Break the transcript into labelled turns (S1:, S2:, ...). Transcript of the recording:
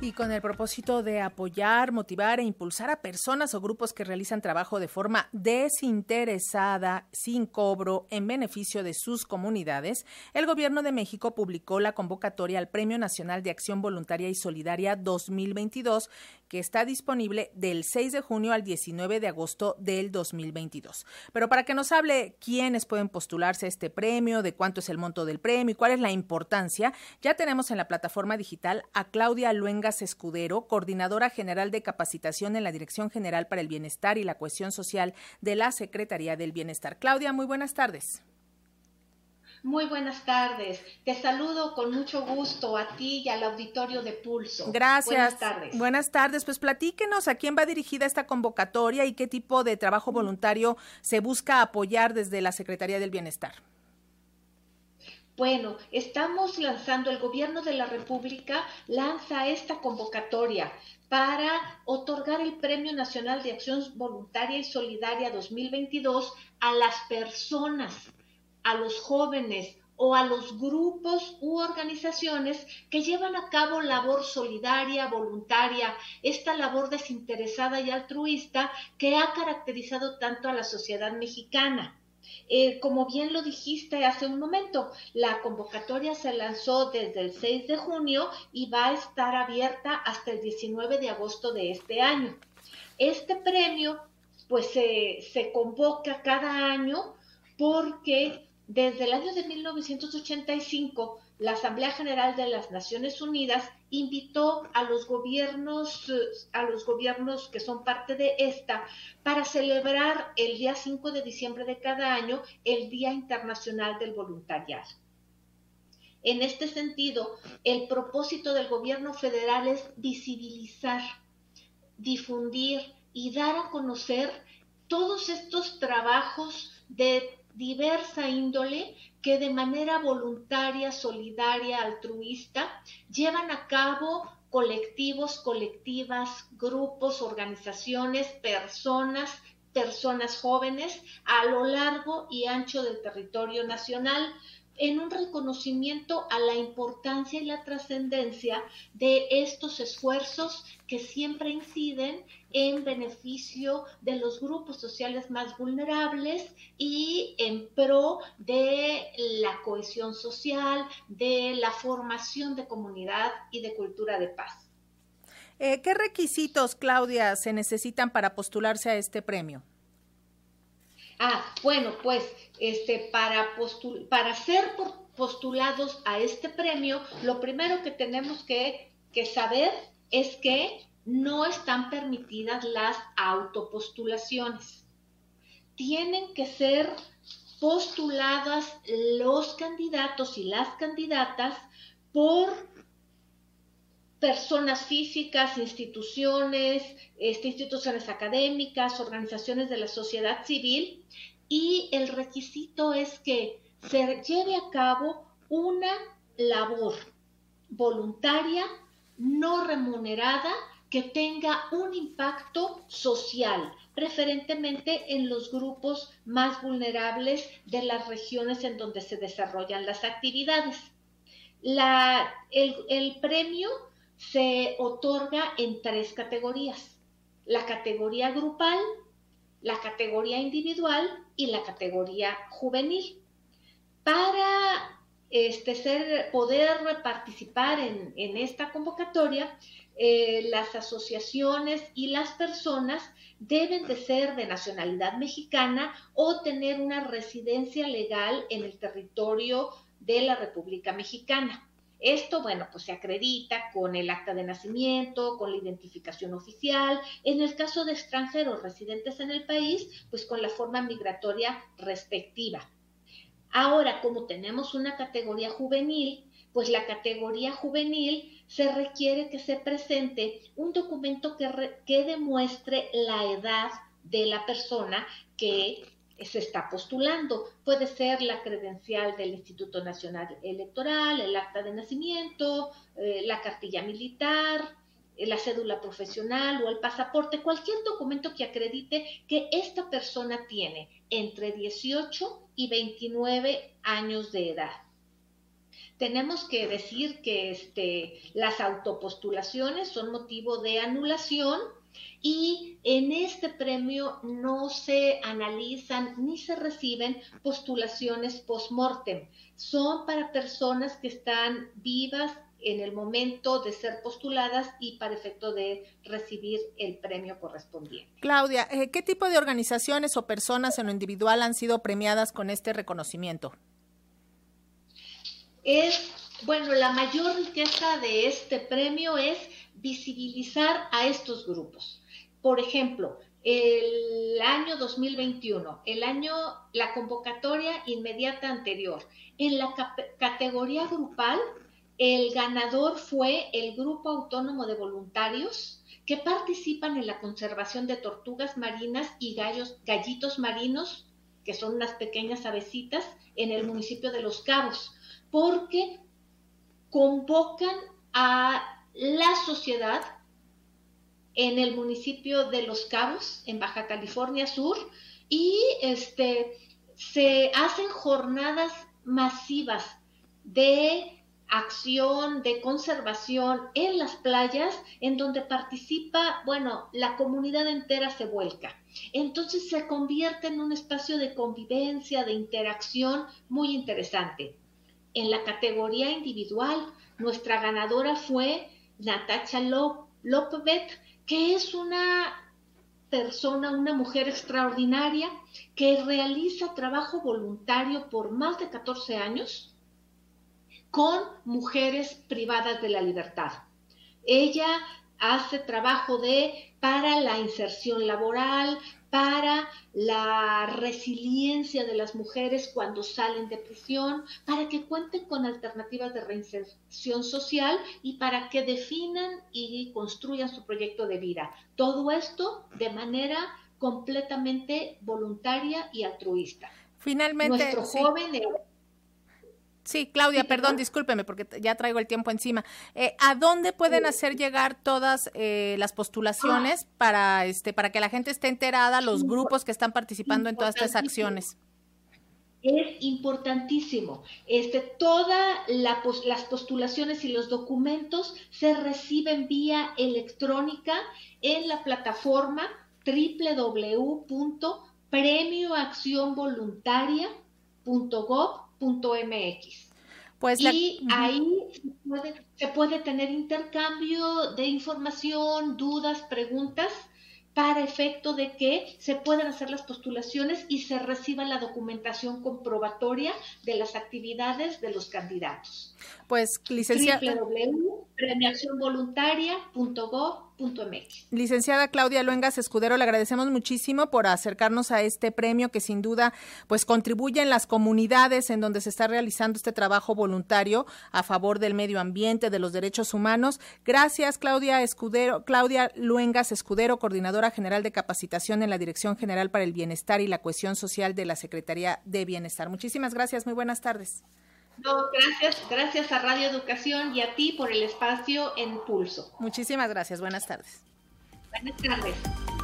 S1: Y con el propósito de apoyar, motivar e impulsar a personas o grupos que realizan trabajo de forma desinteresada, sin cobro, en beneficio de sus comunidades, el Gobierno de México publicó la convocatoria al Premio Nacional de Acción Voluntaria y Solidaria 2022, que está disponible del 6 de junio al 19 de agosto del 2022. Pero para que nos hable quiénes pueden postularse a este premio, de cuánto es el monto del premio y cuál es la importancia, ya tenemos en la plataforma digital a Claudia Luenga Escudero, coordinadora general de capacitación en la Dirección General para el Bienestar y la Cohesión Social de la Secretaría del Bienestar. Claudia, muy buenas tardes.
S2: Muy buenas tardes. Te saludo con mucho gusto a ti y al auditorio de Pulso.
S1: Gracias. Buenas tardes. Buenas tardes. Pues platíquenos a quién va dirigida esta convocatoria y qué tipo de trabajo voluntario se busca apoyar desde la Secretaría del Bienestar.
S2: Bueno, estamos lanzando, el gobierno de la República lanza esta convocatoria para otorgar el Premio Nacional de Acción Voluntaria y Solidaria 2022 a las personas, a los jóvenes o a los grupos u organizaciones que llevan a cabo labor solidaria, voluntaria, esta labor desinteresada y altruista que ha caracterizado tanto a la sociedad mexicana. Eh, como bien lo dijiste hace un momento, la convocatoria se lanzó desde el 6 de junio y va a estar abierta hasta el 19 de agosto de este año. Este premio pues se convoca cada año porque desde el año de 1985 la Asamblea General de las Naciones Unidas invitó a los gobiernos, a los gobiernos que son parte de esta, para celebrar el día 5 de diciembre de cada año el Día Internacional del Voluntariado. En este sentido, el propósito del gobierno federal es visibilizar, difundir y dar a conocer todos estos trabajos de diversa índole que de manera voluntaria, solidaria, altruista, llevan a cabo colectivos, colectivas, grupos, organizaciones, personas, personas jóvenes a lo largo y ancho del territorio nacional en un reconocimiento a la importancia y la trascendencia de estos esfuerzos que siempre inciden en beneficio de los grupos sociales más vulnerables y en pro de la cohesión social, de la formación de comunidad y de cultura de paz.
S1: Eh, ¿Qué requisitos, Claudia, se necesitan para postularse a este premio?
S2: Ah, bueno, pues este, para, para ser postulados a este premio, lo primero que tenemos que, que saber es que no están permitidas las autopostulaciones. Tienen que ser postuladas los candidatos y las candidatas por personas físicas, instituciones, este, instituciones académicas, organizaciones de la sociedad civil y el requisito es que se lleve a cabo una labor voluntaria, no remunerada, que tenga un impacto social, preferentemente en los grupos más vulnerables de las regiones en donde se desarrollan las actividades. el premio se otorga en tres categorías. La categoría grupal, la categoría individual y la categoría juvenil. Para este, poder participar en, esta convocatoria, eh, las asociaciones y las personas deben de ser de nacionalidad mexicana o tener una residencia legal en el territorio de la República Mexicana. Esto, bueno, pues se acredita con el acta de nacimiento, con la identificación oficial. En el caso de extranjeros residentes en el país, pues con la forma migratoria respectiva. Ahora, como tenemos una categoría juvenil, pues la categoría juvenil se requiere que se presente un documento que, demuestre la edad de la persona que se está postulando. Puede ser la credencial del Instituto Nacional Electoral, el acta de nacimiento, eh, la cartilla militar, eh, la cédula profesional o el pasaporte, cualquier documento que acredite que esta persona tiene entre 18 y 29 años de edad. tenemos que decir que este, las autopostulaciones son motivo de anulación y en este premio no se analizan ni se reciben postulaciones post-mortem. Son para personas que están vivas en el momento de ser postuladas y para efecto de recibir el premio correspondiente.
S1: Claudia, eh, ¿qué tipo de organizaciones o personas en lo individual han sido premiadas con este reconocimiento?
S2: Es, bueno, la mayor riqueza de este premio es visibilizar a estos grupos. Por ejemplo, el año 2021, el año, la convocatoria inmediata anterior, en la categoría grupal el ganador fue el Grupo Autónomo de Voluntarios que participan en la conservación de tortugas marinas y gallos, gallitos marinos, que son unas pequeñas avecitas, en el municipio de Los Cabos, porque convocan a la sociedad en el municipio de Los Cabos, en Baja California Sur, y este, se hacen jornadas masivas de acción de conservación en las playas en donde participa, bueno, la comunidad entera se vuelca. Entonces se convierte en un espacio de convivencia, de interacción muy interesante. En la categoría individual, nuestra ganadora fue Natacha Lopvet, que es una persona, una mujer extraordinaria que realiza trabajo voluntario por más de 14 años con mujeres privadas de la libertad. Ella hace trabajo de para la inserción laboral, para la resiliencia de las mujeres cuando salen de prisión, para que cuenten con alternativas de reinserción social y para que definan y construyan su proyecto de vida. Todo esto de manera completamente voluntaria y altruista.
S1: Finalmente,
S2: nuestro joven
S1: Sí, Claudia, perdón, discúlpeme porque ya traigo el tiempo encima. Eh, ¿A dónde pueden hacer llegar todas eh, las postulaciones ah. para este para que la gente esté enterada, los grupos que están participando en todas estas acciones?
S2: Es importantísimo. Este, todas las postulaciones y los documentos se reciben vía electrónica en la plataforma www.premioaccionvoluntaria.gov .mx. Pues y ahí se puede, tener intercambio de información, dudas, preguntas para efecto de que se puedan hacer las postulaciones y se reciba la documentación comprobatoria de las actividades de los candidatos.
S1: Pues, licenciada.
S2: www.premiacionvoluntaria.gov.mx.
S1: Licenciada Claudia Luengas Escudero, le agradecemos muchísimo por acercarnos a este premio que sin duda pues contribuye en las comunidades en donde se está realizando este trabajo voluntario a favor del medio ambiente, de los derechos humanos. Gracias, Claudia Escudero, Claudia Luengas Escudero, coordinadora general de capacitación en la Dirección General para el Bienestar y la Cohesión Social de la Secretaría de Bienestar. Muchísimas gracias, muy buenas tardes.
S2: No, gracias, gracias a Radio Educación y a ti por el espacio en Pulso.
S1: Muchísimas gracias, buenas tardes.
S2: Buenas tardes.